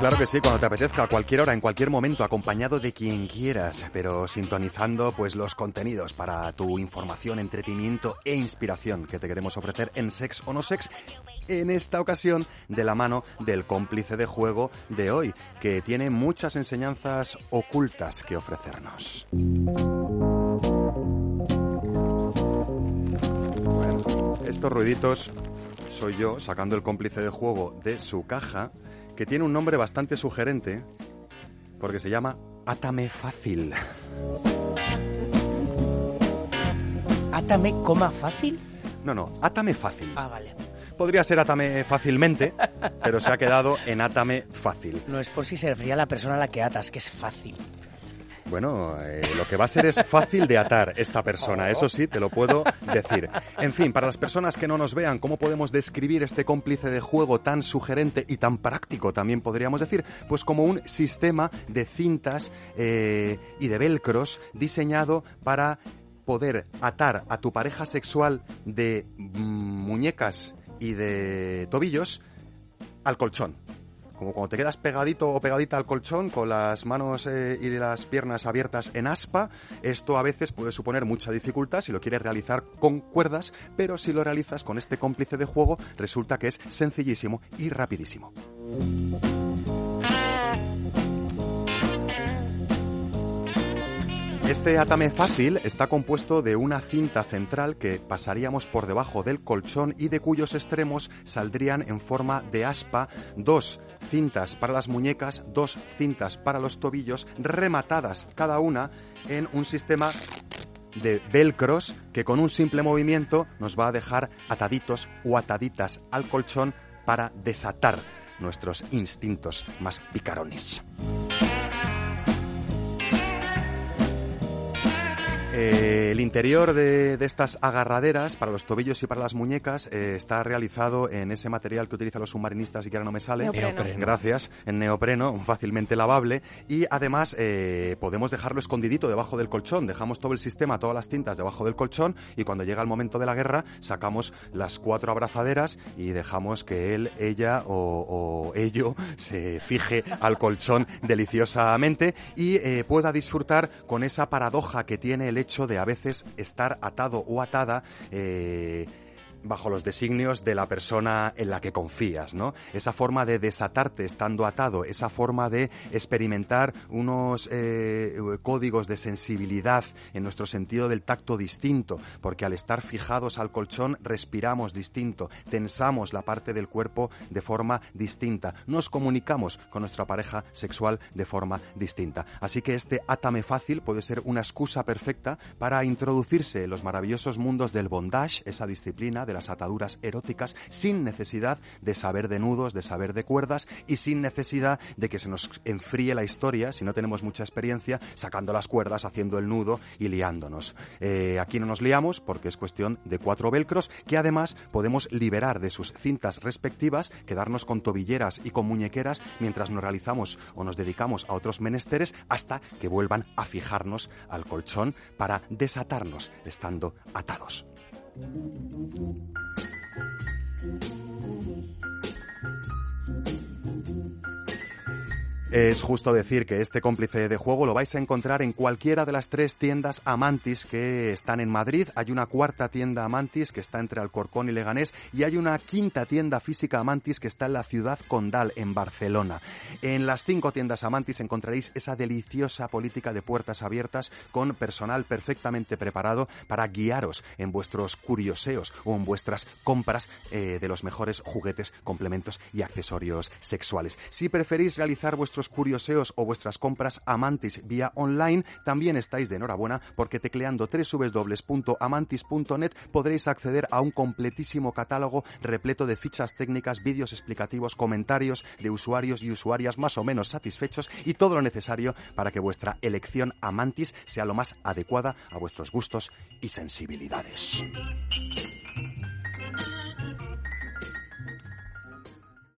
Claro que sí, cuando te apetezca, a cualquier hora, en cualquier momento, acompañado de quien quieras, pero sintonizando pues los contenidos para tu información, entretenimiento e inspiración que te queremos ofrecer en Sex o No Sex, en esta ocasión de la mano del cómplice de juego de hoy, que tiene muchas enseñanzas ocultas que ofrecernos. Bueno, estos ruiditos soy yo sacando el cómplice de juego de su caja que tiene un nombre bastante sugerente porque se llama Átame Fácil. ¿Átame coma fácil? No, no, Átame Fácil. Ah, vale. Podría ser Átame Fácilmente, pero se ha quedado en Átame Fácil. No es por si se refería a la persona a la que atas, que es fácil. Bueno, eh, lo que va a ser es fácil de atar esta persona, eso sí, te lo puedo decir. En fin, para las personas que no nos vean, ¿cómo podemos describir este cómplice de juego tan sugerente y tan práctico, también podríamos decir? Pues como un sistema de cintas eh, y de velcros diseñado para poder atar a tu pareja sexual de mm, muñecas y de tobillos al colchón como cuando te quedas pegadito o pegadita al colchón con las manos eh, y las piernas abiertas en aspa, esto a veces puede suponer mucha dificultad si lo quieres realizar con cuerdas, pero si lo realizas con este cómplice de juego resulta que es sencillísimo y rapidísimo. Este atame fácil está compuesto de una cinta central que pasaríamos por debajo del colchón y de cuyos extremos saldrían en forma de aspa dos cintas para las muñecas, dos cintas para los tobillos, rematadas cada una en un sistema de velcros que con un simple movimiento nos va a dejar ataditos o ataditas al colchón para desatar nuestros instintos más picarones. Eh, el interior de, de, estas agarraderas para los tobillos y para las muñecas eh, está realizado en ese material que utilizan los submarinistas y que ahora no me sale. Neopreno. Gracias, en neopreno, fácilmente lavable. Y además eh, podemos dejarlo escondidito debajo del colchón. Dejamos todo el sistema, todas las cintas debajo del colchón y cuando llega el momento de la guerra sacamos las cuatro abrazaderas y dejamos que él, ella o, o ello se fije al colchón deliciosamente y eh, pueda disfrutar con esa paradoja que tiene el hecho de a veces estar atado o atada eh, bajo los designios de la persona en la que confías, ¿no? Esa forma de desatarte estando atado, esa forma de experimentar unos eh, códigos de sensibilidad en nuestro sentido del tacto distinto, porque al estar fijados al colchón respiramos distinto, tensamos la parte del cuerpo de forma distinta, nos comunicamos con nuestra pareja sexual de forma distinta. Así que este átame fácil puede ser una excusa perfecta para introducirse en los maravillosos mundos del bondage, esa disciplina de las ataduras eróticas sin necesidad de saber de nudos, de saber de cuerdas y sin necesidad de que se nos enfríe la historia, si no tenemos mucha experiencia, sacando las cuerdas, haciendo el nudo y liándonos. Eh, aquí no nos liamos porque es cuestión de cuatro velcros que además podemos liberar de sus cintas respectivas, quedarnos con tobilleras y con muñequeras mientras nos realizamos o nos dedicamos a otros menesteres hasta que vuelvan a fijarnos al colchón para desatarnos estando atados. 嘟嘟嘟嘟 Es justo decir que este cómplice de juego lo vais a encontrar en cualquiera de las tres tiendas Amantis que están en Madrid. Hay una cuarta tienda Amantis que está entre Alcorcón y Leganés y hay una quinta tienda física Amantis que está en la ciudad condal, en Barcelona. En las cinco tiendas Amantis encontraréis esa deliciosa política de puertas abiertas con personal perfectamente preparado para guiaros en vuestros curioseos o en vuestras compras eh, de los mejores juguetes, complementos y accesorios sexuales. Si preferís realizar vuestros curioseos o vuestras compras Amantis vía online, también estáis de enhorabuena porque tecleando www.amantis.net podréis acceder a un completísimo catálogo repleto de fichas técnicas, vídeos explicativos, comentarios de usuarios y usuarias más o menos satisfechos y todo lo necesario para que vuestra elección Amantis sea lo más adecuada a vuestros gustos y sensibilidades.